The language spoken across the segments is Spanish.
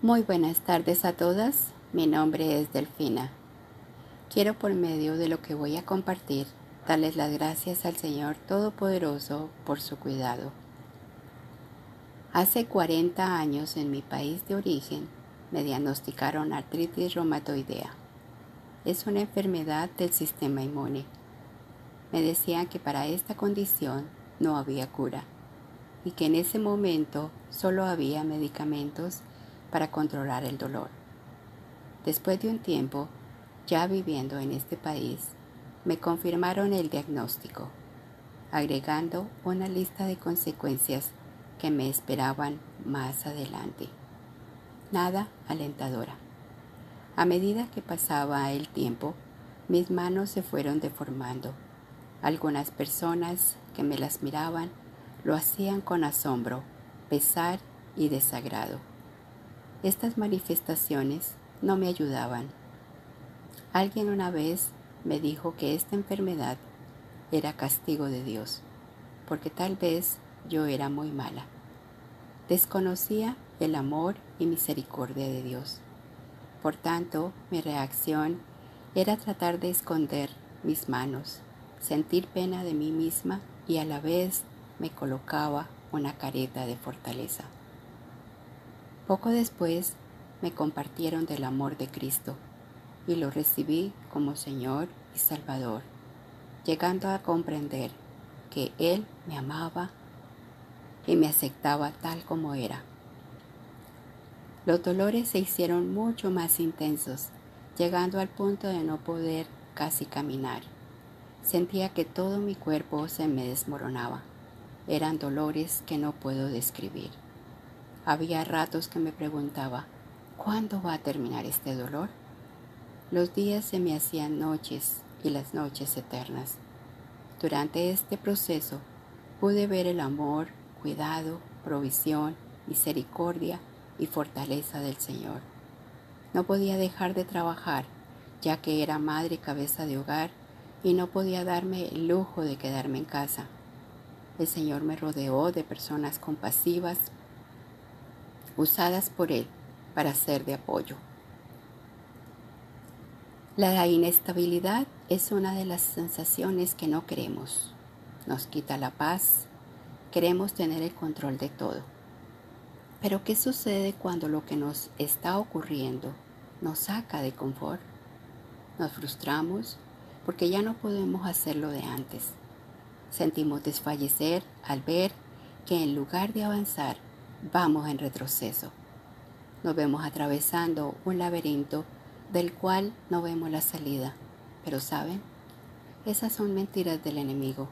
Muy buenas tardes a todas, mi nombre es Delfina. Quiero por medio de lo que voy a compartir darles las gracias al Señor Todopoderoso por su cuidado. Hace 40 años en mi país de origen me diagnosticaron artritis reumatoidea. Es una enfermedad del sistema inmune. Me decían que para esta condición no había cura y que en ese momento solo había medicamentos para controlar el dolor. Después de un tiempo, ya viviendo en este país, me confirmaron el diagnóstico, agregando una lista de consecuencias que me esperaban más adelante. Nada alentadora. A medida que pasaba el tiempo, mis manos se fueron deformando. Algunas personas que me las miraban lo hacían con asombro, pesar y desagrado. Estas manifestaciones no me ayudaban. Alguien una vez me dijo que esta enfermedad era castigo de Dios, porque tal vez yo era muy mala. Desconocía el amor y misericordia de Dios. Por tanto, mi reacción era tratar de esconder mis manos, sentir pena de mí misma y a la vez me colocaba una careta de fortaleza. Poco después me compartieron del amor de Cristo y lo recibí como Señor y Salvador, llegando a comprender que Él me amaba y me aceptaba tal como era. Los dolores se hicieron mucho más intensos, llegando al punto de no poder casi caminar. Sentía que todo mi cuerpo se me desmoronaba. Eran dolores que no puedo describir. Había ratos que me preguntaba, ¿cuándo va a terminar este dolor? Los días se me hacían noches y las noches eternas. Durante este proceso pude ver el amor, cuidado, provisión, misericordia y fortaleza del Señor. No podía dejar de trabajar, ya que era madre y cabeza de hogar y no podía darme el lujo de quedarme en casa. El Señor me rodeó de personas compasivas, usadas por Él para ser de apoyo. La inestabilidad es una de las sensaciones que no queremos. Nos quita la paz, queremos tener el control de todo. Pero ¿qué sucede cuando lo que nos está ocurriendo nos saca de confort? Nos frustramos porque ya no podemos hacerlo de antes. Sentimos desfallecer al ver que en lugar de avanzar, vamos en retroceso. Nos vemos atravesando un laberinto del cual no vemos la salida. Pero ¿saben? Esas son mentiras del enemigo.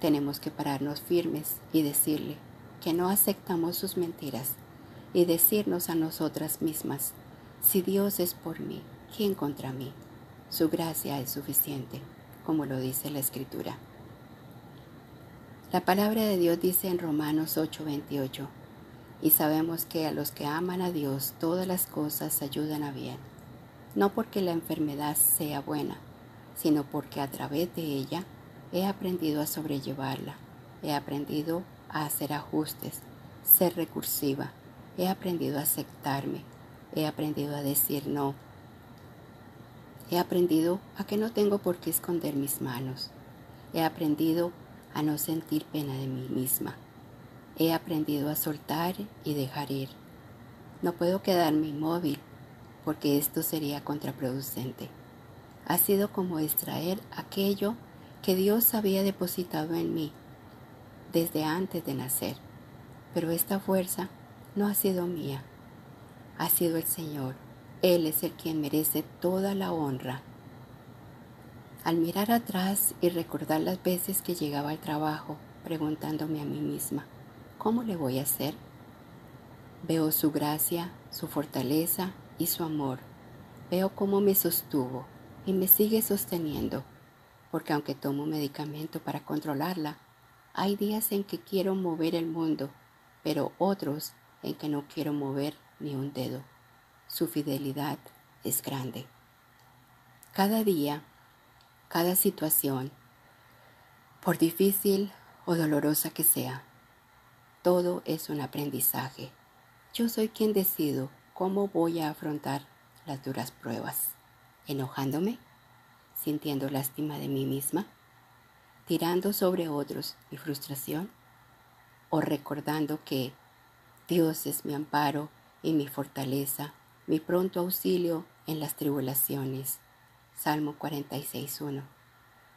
Tenemos que pararnos firmes y decirle que no aceptamos sus mentiras y decirnos a nosotras mismas, si Dios es por mí, ¿quién contra mí? Su gracia es suficiente, como lo dice la Escritura. La palabra de Dios dice en Romanos 8:28, y sabemos que a los que aman a Dios todas las cosas ayudan a bien, no porque la enfermedad sea buena, sino porque a través de ella he aprendido a sobrellevarla, he aprendido a hacer ajustes, ser recursiva, he aprendido a aceptarme, he aprendido a decir no, he aprendido a que no tengo por qué esconder mis manos, he aprendido a no sentir pena de mí misma He aprendido a soltar y dejar ir. No puedo quedarme inmóvil porque esto sería contraproducente. Ha sido como extraer aquello que Dios había depositado en mí desde antes de nacer. Pero esta fuerza no ha sido mía, ha sido el Señor. Él es el quien merece toda la honra. Al mirar atrás y recordar las veces que llegaba al trabajo preguntándome a mí misma, ¿cómo le voy a hacer? Veo su gracia, su fortaleza y su amor. Veo cómo me sostuvo y me sigue sosteniendo, porque aunque tomo medicamento para controlarla, hay días en que quiero mover el mundo, pero otros en que no quiero mover ni un dedo. Su fidelidad es grande. Cada día, cada situación, por difícil o dolorosa que sea, todo es un aprendizaje. Yo soy quien decido ¿cómo voy a afrontar las duras pruebas? ¿Enojándome? ¿Sintiendo lástima de mí misma? ¿Tirando sobre otros mi frustración? ¿O recordando que Dios es mi amparo y mi fortaleza, mi pronto auxilio en las tribulaciones? Salmo 46.1.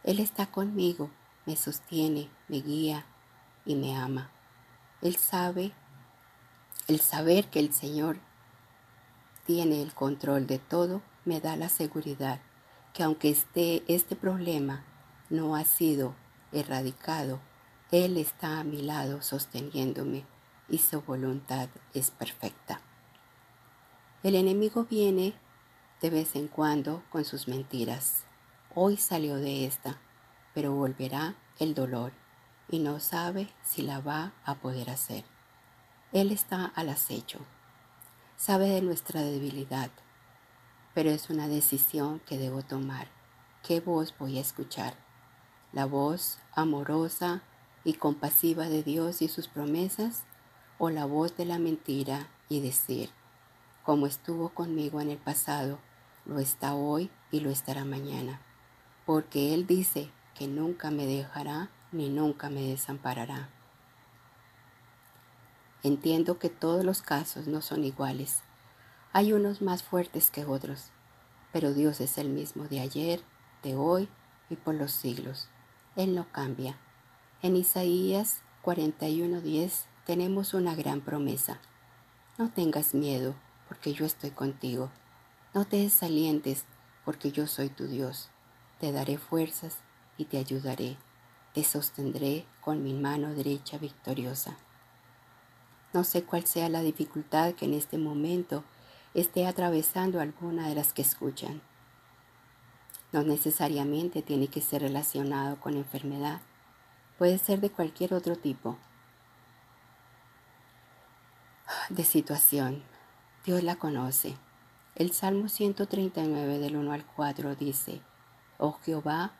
Él está conmigo, me sostiene, me guía y me ama. Él sabe, el saber que el Señor tiene el control de todo, me da la seguridad que aunque esté este problema no ha sido erradicado, Él está a mi lado sosteniéndome y su voluntad es perfecta. El enemigo viene de vez en cuando con sus mentiras. Hoy salió de esta, pero volverá el dolor y no sabe si la va a poder hacer. Él está al acecho, sabe de nuestra debilidad, pero es una decisión que debo tomar. ¿Qué voz voy a escuchar? ¿La voz amorosa y compasiva de Dios y sus promesas? ¿O la voz de la mentira y decir, como estuvo conmigo en el pasado, lo está hoy y lo estará mañana? Porque Él dice que nunca me dejará ni nunca me desamparará. Entiendo que todos los casos no son iguales. Hay unos más fuertes que otros, pero Dios es el mismo de ayer, de hoy y por los siglos. Él no cambia. En Isaías 41:10 tenemos una gran promesa. No tengas miedo, porque yo estoy contigo. No te desalientes, porque yo soy tu Dios. Te daré fuerzas y te ayudaré te sostendré con mi mano derecha victoriosa. No sé cuál sea la dificultad que en este momento esté atravesando alguna de las que escuchan. No necesariamente tiene que ser relacionado con enfermedad. Puede ser de cualquier otro tipo de situación. Dios la conoce. El Salmo 139 del 1 al 4 dice, Oh Jehová,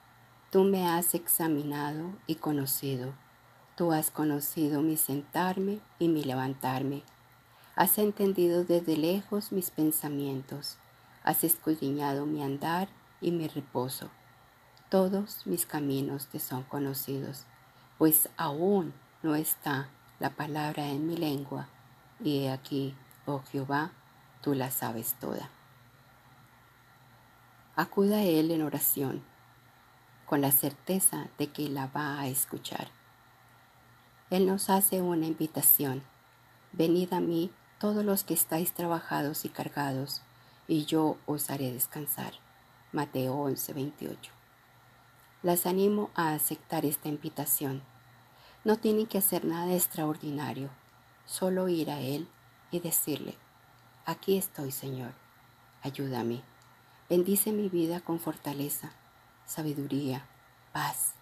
Tú me has examinado y conocido. Tú has conocido mi sentarme y mi levantarme. Has entendido desde lejos mis pensamientos. Has escudriñado mi andar y mi reposo. Todos mis caminos te son conocidos, pues aún no está la palabra en mi lengua. Y he aquí, oh Jehová, tú la sabes toda. Acuda a Él en oración con la certeza de que la va a escuchar. Él nos hace una invitación. Venid a mí todos los que estáis trabajados y cargados, y yo os haré descansar. Mateo 11:28. Las animo a aceptar esta invitación. No tienen que hacer nada extraordinario, solo ir a Él y decirle, aquí estoy Señor, ayúdame, bendice mi vida con fortaleza sabiduría, paz.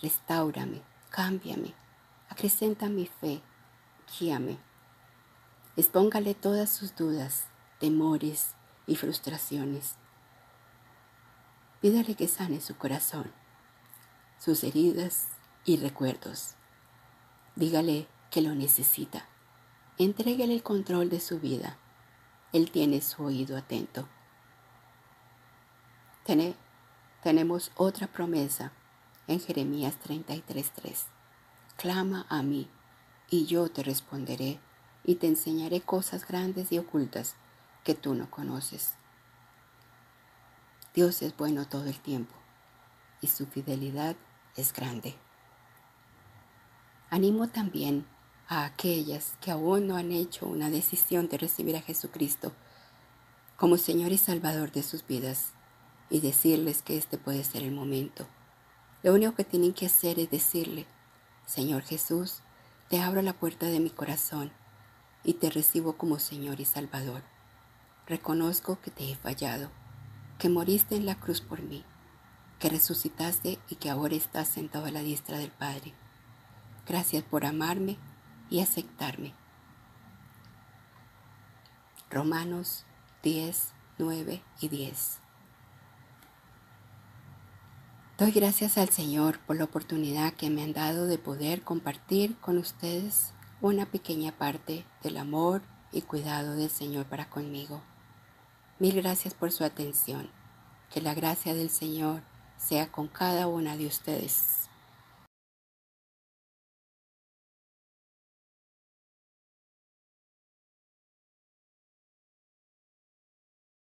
Restáurame, cámbiame, acrecenta mi fe, guíame. Expóngale todas sus dudas, temores y frustraciones. Pídale que sane su corazón, sus heridas y recuerdos. Dígale que lo necesita. Entréguele el control de su vida. Él tiene su oído atento. Tené tenemos otra promesa en Jeremías 33:3. Clama a mí y yo te responderé y te enseñaré cosas grandes y ocultas que tú no conoces. Dios es bueno todo el tiempo y su fidelidad es grande. Animo también a aquellas que aún no han hecho una decisión de recibir a Jesucristo como Señor y Salvador de sus vidas y decirles que este puede ser el momento. Lo único que tienen que hacer es decirle, Señor Jesús, te abro la puerta de mi corazón y te recibo como Señor y Salvador. Reconozco que te he fallado, que moriste en la cruz por mí, que resucitaste y que ahora estás sentado a la diestra del Padre. Gracias por amarme y aceptarme. Romanos 10, 9 y 10. Doy gracias al Señor por la oportunidad que me han dado de poder compartir con ustedes una pequeña parte del amor y cuidado del Señor para conmigo. Mil gracias por su atención. Que la gracia del Señor sea con cada una de ustedes.